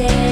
day.